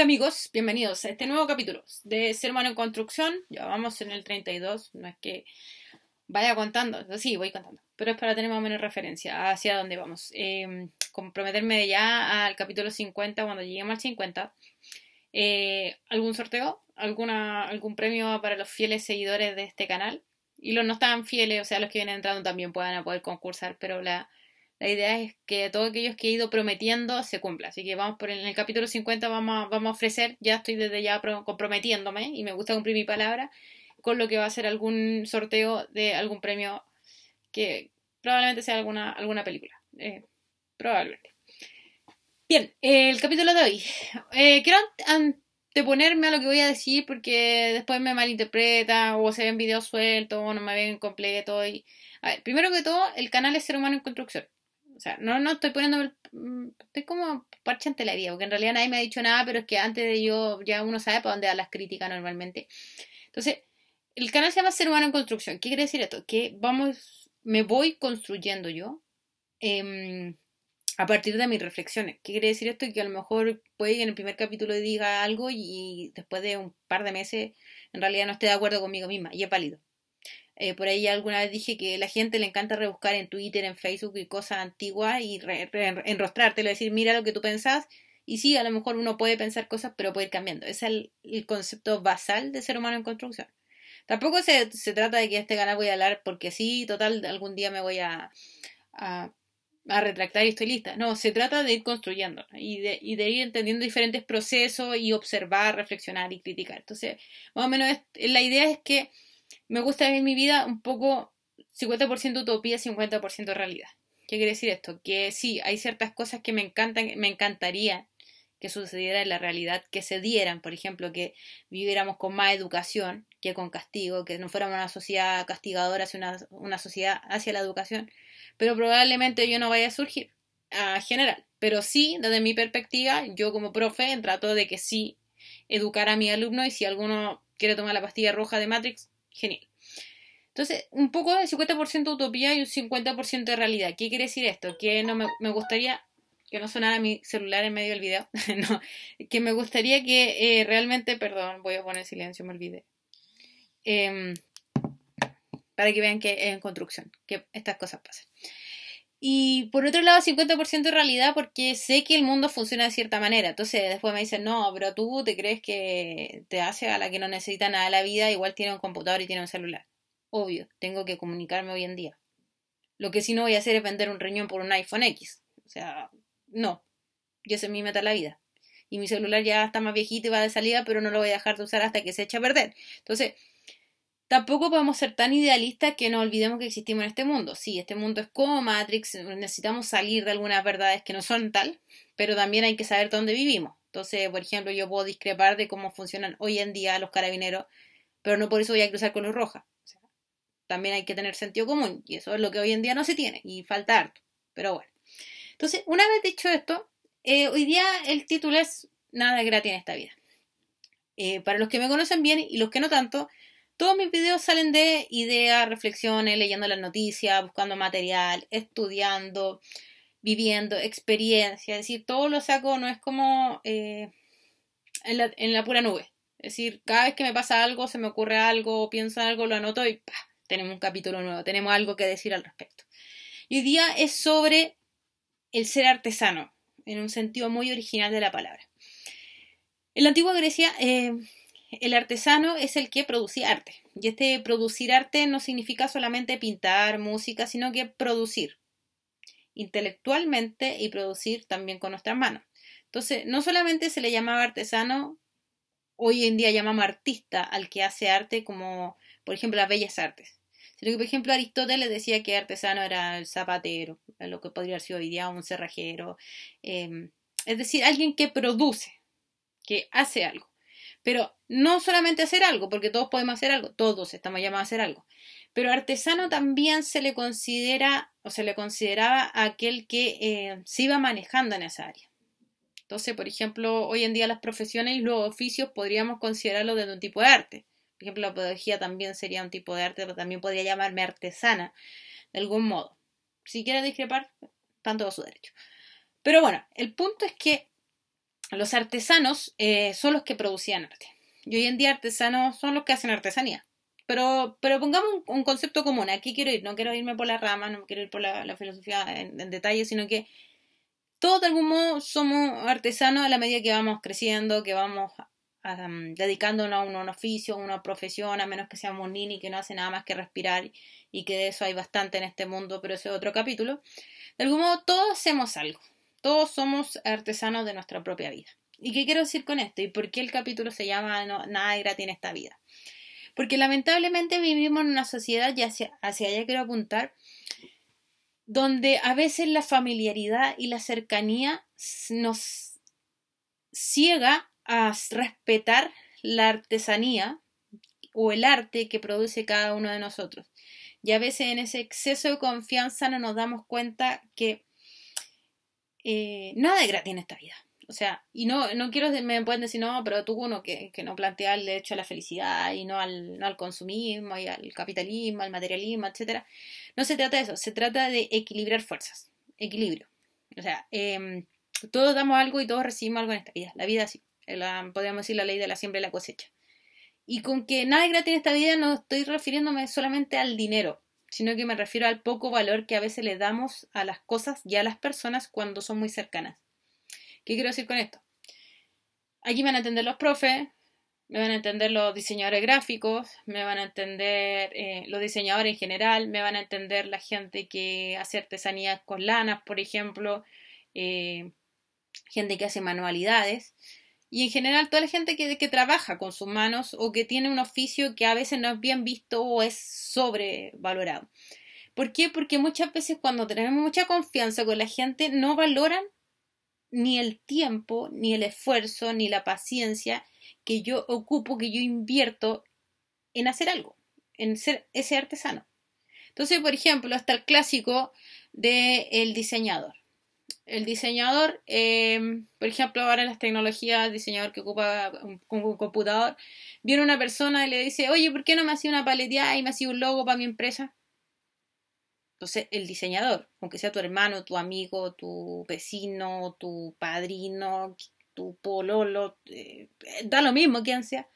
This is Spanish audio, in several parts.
Hola amigos, bienvenidos a este nuevo capítulo de Ser Humano en Construcción. Ya vamos en el 32, no es que vaya contando, sí, voy contando, pero es para tener más o menos referencia hacia dónde vamos. Eh, comprometerme ya al capítulo 50 cuando lleguemos al 50. Eh, ¿Algún sorteo? ¿Alguna, ¿Algún premio para los fieles seguidores de este canal? Y los no tan fieles, o sea, los que vienen entrando también puedan poder concursar, pero la, la idea es que todos aquellos que he ido prometiendo se cumpla. Así que vamos por en el capítulo 50 vamos a, vamos a ofrecer, ya estoy desde ya comprometiéndome y me gusta cumplir mi palabra, con lo que va a ser algún sorteo de algún premio que probablemente sea alguna, alguna película. Eh, probablemente. Bien, el capítulo de hoy. Eh, quiero anteponerme a lo que voy a decir porque después me malinterpreta o se ven videos sueltos o no me ven completo. Y... A ver, primero que todo, el canal es Ser Humano en Construcción. O sea, no, no estoy poniendo. Mm, estoy como parche ante la vida, porque en realidad nadie me ha dicho nada, pero es que antes de yo, ya uno sabe para dónde dan las críticas normalmente. Entonces, el canal se llama Ser Humano en Construcción. ¿Qué quiere decir esto? Que vamos, me voy construyendo yo eh, a partir de mis reflexiones. ¿Qué quiere decir esto? Que a lo mejor puede que en el primer capítulo diga algo y después de un par de meses en realidad no esté de acuerdo conmigo misma y es válido. Eh, por ahí alguna vez dije que la gente le encanta rebuscar en Twitter, en Facebook y cosas antiguas y re, re, decir, mira lo que tú pensás. Y sí, a lo mejor uno puede pensar cosas, pero puede ir cambiando. Ese es el, concepto basal de ser humano en construcción. Tampoco se, se, trata de que este canal voy a hablar porque sí, total, algún día me voy a, a, retractar y estoy lista. No, se trata de ir construyendo y de, y de ir entendiendo diferentes procesos y observar, reflexionar y criticar. Entonces, más o menos la idea es que me gusta vivir mi vida un poco 50% utopía, 50% realidad. ¿Qué quiere decir esto? Que sí, hay ciertas cosas que me encantan, me encantaría que sucediera en la realidad, que se dieran, por ejemplo, que viviéramos con más educación que con castigo, que no fuéramos una sociedad castigadora hacia una, una sociedad hacia la educación, pero probablemente yo no vaya a surgir a general. Pero sí, desde mi perspectiva, yo como profe trato de que sí educar a mi alumno y si alguno quiere tomar la pastilla roja de Matrix, genial. Entonces, un poco de 50% utopía y un 50% de realidad. ¿Qué quiere decir esto? Que no me, gustaría que no sonara mi celular en medio del video, no, que me gustaría que eh, realmente, perdón, voy a poner silencio, me olvidé, eh, para que vean que es en construcción, que estas cosas pasan. Y por otro lado, 50% de realidad porque sé que el mundo funciona de cierta manera. Entonces después me dicen, no, pero tú te crees que te hace a la que no necesita nada la vida, igual tiene un computador y tiene un celular. Obvio, tengo que comunicarme hoy en día. Lo que sí no voy a hacer es vender un riñón por un iPhone X. O sea, no. Yo sé mi meta la vida. Y mi celular ya está más viejito y va de salida, pero no lo voy a dejar de usar hasta que se eche a perder. Entonces, Tampoco podemos ser tan idealistas que no olvidemos que existimos en este mundo. Sí, este mundo es como Matrix, necesitamos salir de algunas verdades que no son tal, pero también hay que saber dónde vivimos. Entonces, por ejemplo, yo puedo discrepar de cómo funcionan hoy en día los carabineros, pero no por eso voy a cruzar con luz roja. O sea, también hay que tener sentido común, y eso es lo que hoy en día no se tiene, y falta harto. Pero bueno. Entonces, una vez dicho esto, eh, hoy día el título es Nada gratis en esta vida. Eh, para los que me conocen bien y los que no tanto, todos mis videos salen de ideas, reflexiones, leyendo las noticias, buscando material, estudiando, viviendo, experiencia. Es decir, todo lo saco, no es como eh, en, la, pura nube. Es decir, cada vez que me pasa algo, se me ocurre algo, pienso algo, lo anoto y ¡pah! tenemos un capítulo nuevo, tenemos algo que decir al respecto. Y hoy día es sobre el ser artesano, en un sentido muy original de la palabra. En la antigua Grecia, eh, el artesano es el que producía arte. Y este producir arte no significa solamente pintar, música, sino que producir intelectualmente y producir también con nuestras manos. Entonces, no solamente se le llamaba artesano, hoy en día llamamos artista al que hace arte como, por ejemplo, las bellas artes. Sino que, por ejemplo, Aristóteles decía que artesano era el zapatero, lo que podría haber sido hoy día un cerrajero. Eh, es decir, alguien que produce, que hace algo. Pero no solamente hacer algo, porque todos podemos hacer algo, todos estamos llamados a hacer algo. Pero artesano también se le considera, o se le consideraba aquel que eh, se iba manejando en esa área. Entonces, por ejemplo, hoy en día las profesiones y los oficios podríamos considerarlo desde un tipo de arte. Por ejemplo, la pedagogía también sería un tipo de arte, pero también podría llamarme artesana, de algún modo. Si quiere discrepar, tanto a su derecho. Pero bueno, el punto es que los artesanos eh, son los que producían arte. Y hoy en día artesanos son los que hacen artesanía. Pero, pero pongamos un, concepto común. Aquí quiero ir, no quiero irme por la rama, no quiero ir por la, filosofía en, detalle, sino que todos de algún modo somos artesanos a la medida que vamos creciendo, que vamos um, dedicándonos a un, oficio, a una profesión, a menos que seamos nini que no hace nada más que respirar y que de eso hay bastante en este mundo, pero ese es otro capítulo. De algún modo todos hacemos algo. Todos somos artesanos de nuestra propia vida. ¿Y qué quiero decir con esto? ¿Y por qué el capítulo se llama Nada de gratis en esta vida? Porque lamentablemente vivimos en una sociedad, y hacia, hacia allá quiero apuntar, donde a veces la familiaridad y la cercanía nos ciega a respetar la artesanía o el arte que produce cada uno de nosotros. Y a veces en ese exceso de confianza no nos damos cuenta que eh, nada es gratis en esta vida. O sea, y no, no quiero, me pueden decir, no, pero tú uno que, que no plantea el derecho a la felicidad y no al, no al consumismo y al capitalismo, al materialismo, etcétera. No se trata de eso, se trata de equilibrar fuerzas, equilibrio. O sea, em, todos damos algo y todos recibimos algo en esta vida. La vida sí, podríamos decir la ley de la siembra y la cosecha. Y con que nada es gratis en esta vida no estoy refiriéndome solamente al dinero, sino que me refiero al poco valor que a veces le damos a las cosas y a las personas cuando son muy cercanas. ¿Qué quiero decir con esto? Aquí me van a entender los profes, me van a entender los diseñadores gráficos, me van a entender eh, los diseñadores en general, me van a entender la gente que hace artesanías con lanas, por ejemplo, eh, gente que hace manualidades y en general toda la gente que, trabaja con sus manos o que tiene un oficio que a veces no es bien visto o es sobrevalorado. ¿Por qué? Porque muchas veces cuando tenemos mucha confianza con la gente no valoran ni el tiempo, ni el esfuerzo, ni la paciencia que yo ocupo, que yo invierto en hacer algo, en ser ese artesano. Entonces, por ejemplo, hasta el clásico del el diseñador el diseñador, em, por ejemplo, ahora en las tecnologías, el diseñador que ocupa un, computador, viene una persona y le dice, oye, ¿por qué no me hacía una paleteada y me hacía un logo para mi empresa? Entonces, el diseñador, aunque sea tu hermano, tu amigo, tu vecino, tu padrino, tu pololo, eh, da lo mismo quien sea,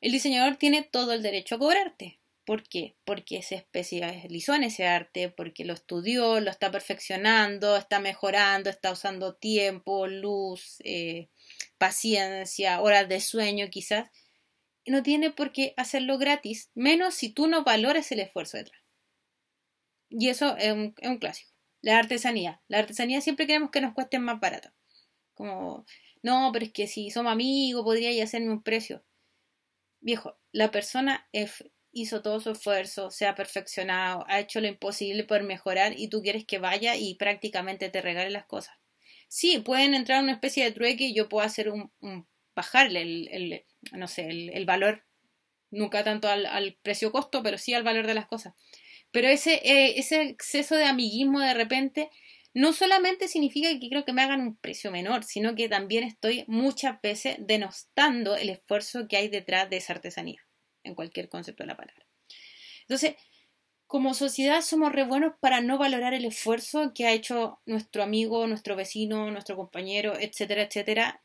el diseñador tiene todo el derecho a cobrarte. ¿Por qué? Porque se especializó en ese arte, porque lo estudió, lo está perfeccionando, está mejorando, está usando tiempo, luz, eh, paciencia, horas de sueño quizás. Y no tiene por qué hacerlo gratis, menos si tú no valoras el esfuerzo detrás. Y eso es un, clásico. La artesanía. La artesanía siempre queremos que nos cueste más barato. Como, no, pero es que si somos amigos podría hacerme un precio. Viejo, la persona es hizo todo su esfuerzo, se ha perfeccionado, ha hecho lo imposible por mejorar y tú quieres que vaya y prácticamente te regale las cosas. Sí, pueden entrar en una especie de trueque y yo puedo hacer un, bajarle el, no sé, el, valor, nunca tanto al, precio-costo, pero sí al valor de las cosas. Pero ese, eh, ese exceso de amiguismo de repente no solamente significa que creo que me hagan un precio menor, sino que también estoy muchas veces denostando el esfuerzo que hay detrás de esa artesanía en cualquier concepto de la palabra. Entonces, como sociedad somos re buenos para no valorar el esfuerzo que ha hecho nuestro amigo, nuestro vecino, nuestro compañero, etcétera, etcétera,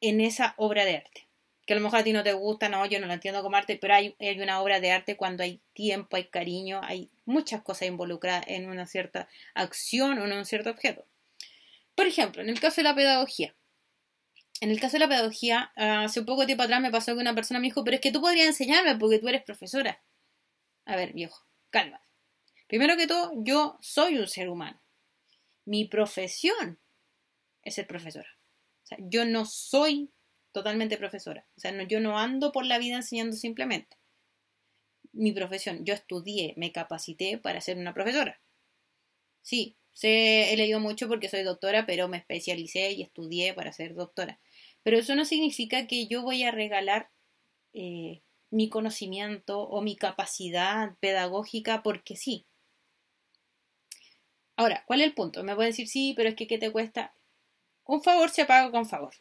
en esa obra de arte. Que a lo mejor a ti no te gusta, no, yo no lo entiendo como arte, pero hay, hay una obra de arte cuando hay tiempo, hay cariño, hay muchas cosas involucradas en una cierta acción o en un cierto objeto. Por ejemplo, en el caso de la pedagogía, en el caso de la pedagogía, ah, hace poco tiempo atrás me pasó que una persona me dijo, pero es que tú podrías enseñarme porque tú eres profesora. A ver, viejo, calma. Primero que todo, yo soy un ser humano. Mi profesión es ser profesora. O sea, yo no soy totalmente profesora. O sea, yo no ando por la vida enseñando simplemente. Mi profesión, yo estudié, me capacité para ser una profesora. Sí, sé, he leído mucho porque soy doctora, pero me especialicé y estudié para ser doctora. Pero eso no significa que yo voy a regalar eh, mi conocimiento o mi capacidad pedagógica porque sí. Ahora, ¿cuál es el punto? Me puede decir, sí, pero es que ¿qué te cuesta? Un favor se paga con favor.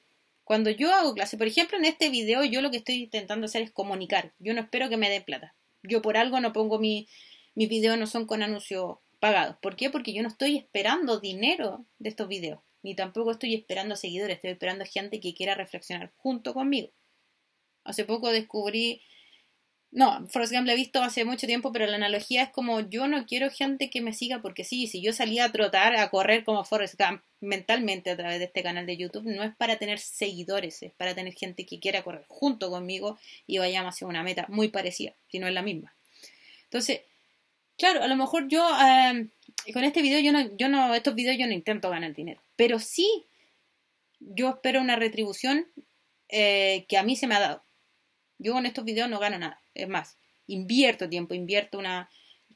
Cuando yo hago clase, por ejemplo, en este video yo lo que estoy intentando hacer es comunicar. Yo no espero que me den plata. Yo por algo no pongo mi, mis videos, no son con anuncios pagados. ¿Por qué? Porque yo no estoy esperando dinero de estos videos. Ni tampoco estoy esperando seguidores, estoy esperando gente que quiera reflexionar junto conmigo. Hace poco descubrí no, Forrest Gump lo he visto hace mucho tiempo, pero la analogía es como yo no quiero gente que me siga porque sí, si yo salía a trotar, a correr como Forrest Gump mentalmente a través de este canal de YouTube, no es para tener seguidores, es para tener gente que quiera correr junto conmigo y vayamos hacia una meta muy parecida, si no es la misma. Entonces, claro, a lo mejor yo em, con este video yo no, yo no, estos videos yo no intento ganar dinero, pero sí yo espero una retribución eh, que a mí se me ha dado. Yo con estos videos no gano nada. Es más, invierto tiempo, invierto una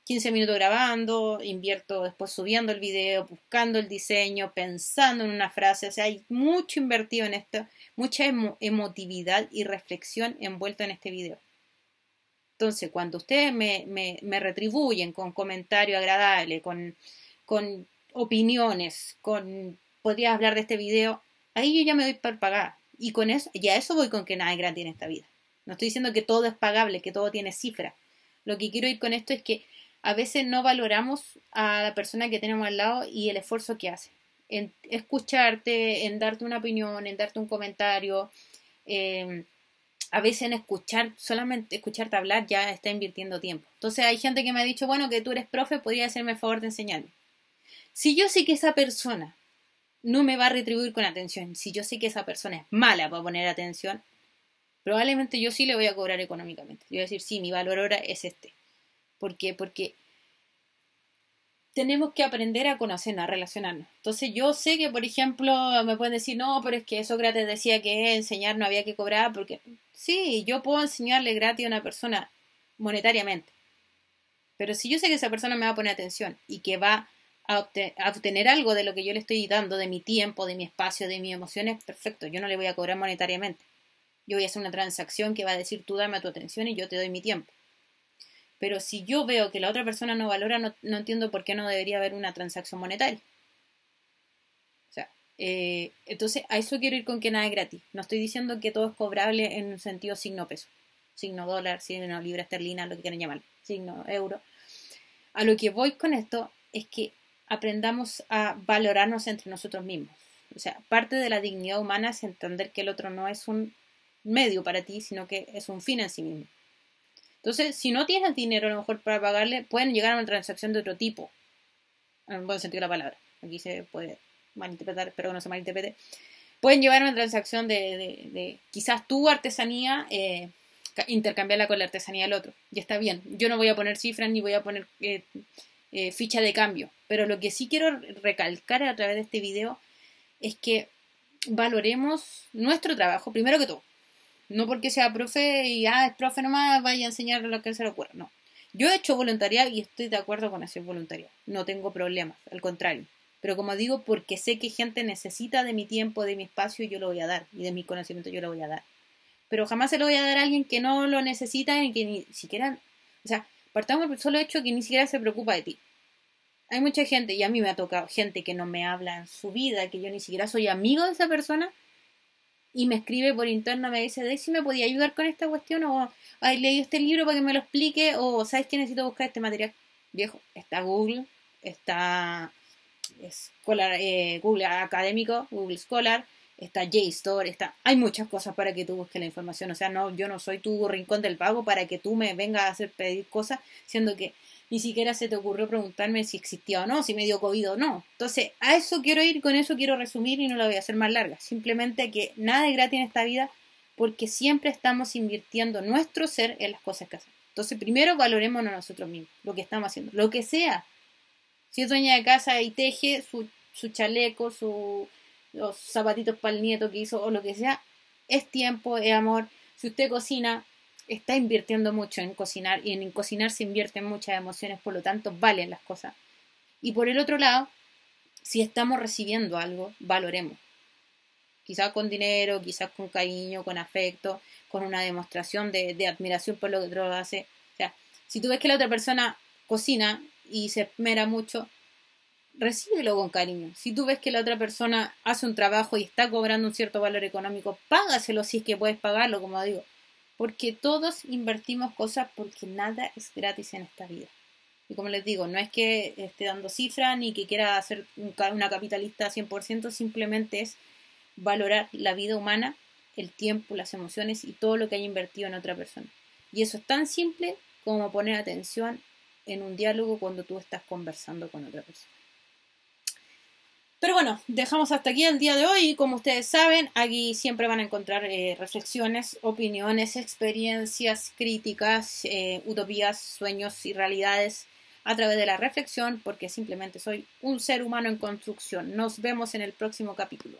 15 minutos grabando, invierto después subiendo el video, buscando el diseño, pensando en una frase. O sea, hay mucho invertido en esto, mucha emotividad y reflexión envuelta en este video. Entonces, cuando ustedes me, me, retribuyen con comentario agradable, con, con opiniones, con podrías hablar de este video, ahí yo ya me doy para pagar. Y con eso, ya eso voy con que nada es gratis en esta vida. No estoy diciendo que todo es pagable, que todo tiene cifra. Lo que quiero ir con esto es que a veces no valoramos a la persona que tenemos al lado y el esfuerzo que hace. En escucharte, en darte una opinión, en darte un comentario. Em, a veces en escuchar, solamente escucharte hablar ya está invirtiendo tiempo. Entonces hay gente que me ha dicho, bueno, que tú eres profe, podría hacerme el favor de enseñarme. Si yo sé que esa persona no me va a retribuir con atención, si yo sé que esa persona es mala para poner atención, probablemente yo sí le voy a cobrar económicamente. Yo voy a decir, sí, mi valor ahora es este. ¿Por qué? Porque tenemos que aprender a conocernos, a relacionarnos. Entonces yo sé que, por ejemplo, me pueden decir, no, pero es que Sócrates decía que enseñar no había que cobrar, porque sí, yo puedo enseñarle gratis a una persona monetariamente. Pero si yo sé que esa persona me va a poner atención y que va a, obtener algo de lo que yo le estoy dando, de mi tiempo, de mi espacio, de mis emociones, perfecto, yo no le voy a cobrar monetariamente. Yo voy a hacer una transacción que va a decir tú dame tu atención y yo te doy mi tiempo. Pero si yo veo que la otra persona no valora, no, entiendo por qué no debería haber una transacción monetaria. O sea, eh, entonces a eso quiero ir con que nada es gratis. No estoy diciendo que todo es cobrable en un sentido signo peso, signo dólar, signo libra esterlina, lo que quieran llamar, signo euro. A lo que voy con esto es que aprendamos a valorarnos entre nosotros mismos. O sea, parte de la dignidad humana es entender que el otro no es un medio para ti, sino que es un fin en sí mismo. Entonces, si no tienes dinero a lo mejor para pagarle, pueden llegar a una transacción de otro tipo. En el buen sentido de la palabra. Aquí se puede malinterpretar, espero que no se malinterprete. Pueden llevar a una transacción de, quizás tu artesanía, eh, intercambiarla con la artesanía del otro. Y está bien. Yo no voy a poner cifras ni voy a poner eh, eh, ficha de cambio. Pero lo que sí quiero recalcar a través de este video es que valoremos nuestro trabajo, primero que todo. No porque sea profe y ah, es profe nomás, vaya a enseñar lo que se le ocurra. No. Yo he hecho voluntariado y estoy de acuerdo con hacer voluntariado. No tengo problemas, al contrario. Pero como digo, porque sé que gente necesita de mi tiempo, de mi espacio, yo lo voy a dar. Y de mi conocimiento yo lo voy a dar. Pero jamás se lo voy a dar a alguien que no lo necesita y que ni siquiera. O sea, partamos por solo hecho que ni siquiera se preocupa de ti. Hay mucha gente, y a mí me ha tocado gente que no me habla en su vida, que yo ni siquiera soy amigo de esa persona, y me escribe por interno, me dice, si me podía ayudar con esta cuestión? O, ay, leí este libro para que me lo explique, o, ¿sabes que necesito buscar este material? Viejo, está Google, está Scholar, eh, Google Académico, Google Scholar, está JSTOR, está... Hay muchas cosas para que tú busques la información, o sea, no, yo no soy tu rincón del pago para que tú me vengas a hacer pedir cosas, siendo que ni siquiera se te ocurrió preguntarme si existía o no, si me dio COVID o no. Entonces, a eso quiero ir, con eso quiero resumir y no la voy a hacer más larga. Simplemente que nada es gratis en esta vida porque siempre estamos invirtiendo nuestro ser en las cosas que hacemos. Entonces, primero valoremos a nosotros mismos, lo que estamos haciendo, lo que sea. Si es dueña de casa y teje su, su chaleco, su, los zapatitos para el nieto que hizo o lo que sea, es tiempo, es amor. Si usted cocina, está invirtiendo mucho en cocinar y en cocinar se invierten muchas emociones, por lo tanto valen las cosas. Y por el otro lado, si estamos recibiendo algo, valoremos. Quizás con dinero, quizás con cariño, con afecto, con una demostración de, admiración por lo que otro hace. O sea, si tú ves que la otra persona cocina y se esmera mucho, recíbelo con cariño. Si tú ves que la otra persona hace un trabajo y está cobrando un cierto valor económico, págaselo si es que puedes pagarlo, como digo porque todos invertimos cosas porque nada es gratis en esta vida. Y como les digo, no es que esté dando cifras ni que quiera ser una capitalista 100%, simplemente es valorar la vida humana, el tiempo, las emociones y todo lo que haya invertido en otra persona. Y eso es tan simple como poner atención en un diálogo cuando tú estás conversando con otra persona. Pero bueno, dejamos hasta aquí el día de hoy. Como ustedes saben, aquí siempre van a encontrar eh, reflexiones, opiniones, experiencias, críticas, eh, utopías, sueños y realidades a través de la reflexión, porque simplemente soy un ser humano en construcción. Nos vemos en el próximo capítulo.